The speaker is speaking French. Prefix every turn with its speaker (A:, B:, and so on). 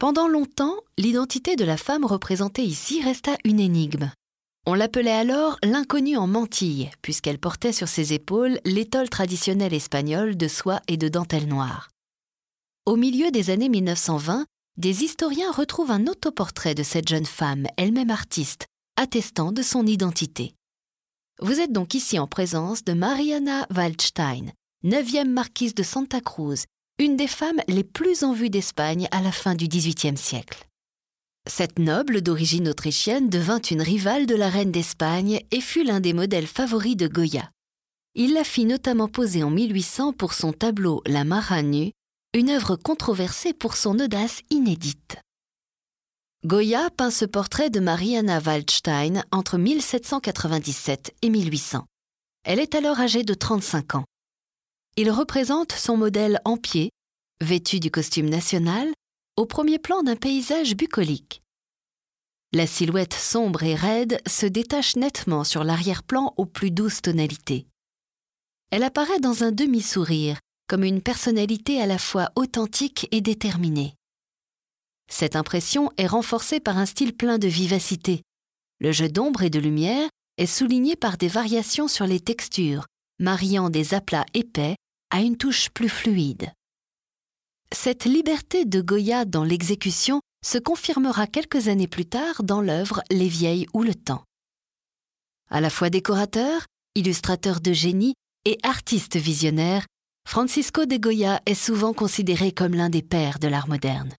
A: Pendant longtemps, l'identité de la femme représentée ici resta une énigme. On l'appelait alors l'inconnue en mantille, puisqu'elle portait sur ses épaules l'étole traditionnelle espagnole de soie et de dentelle noire. Au milieu des années 1920, des historiens retrouvent un autoportrait de cette jeune femme, elle-même artiste, attestant de son identité. Vous êtes donc ici en présence de Mariana Waldstein, neuvième marquise de Santa Cruz, une des femmes les plus en vue d'Espagne à la fin du XVIIIe siècle. Cette noble d'origine autrichienne devint une rivale de la reine d'Espagne et fut l'un des modèles favoris de Goya. Il la fit notamment poser en 1800 pour son tableau La Mara nue, une œuvre controversée pour son audace inédite. Goya peint ce portrait de Mariana Waldstein entre 1797 et 1800. Elle est alors âgée de 35 ans. Il représente son modèle en pied, vêtu du costume national, au premier plan d'un paysage bucolique. La silhouette sombre et raide se détache nettement sur l'arrière-plan aux plus douces tonalités. Elle apparaît dans un demi-sourire, comme une personnalité à la fois authentique et déterminée. Cette impression est renforcée par un style plein de vivacité. Le jeu d'ombre et de lumière est souligné par des variations sur les textures, mariant des aplats épais à une touche plus fluide. Cette liberté de Goya dans l'exécution se confirmera quelques années plus tard dans l'œuvre Les Vieilles ou le Temps. À la fois décorateur, illustrateur de génie et artiste visionnaire, Francisco de Goya est souvent considéré comme l'un des pères de l'art moderne.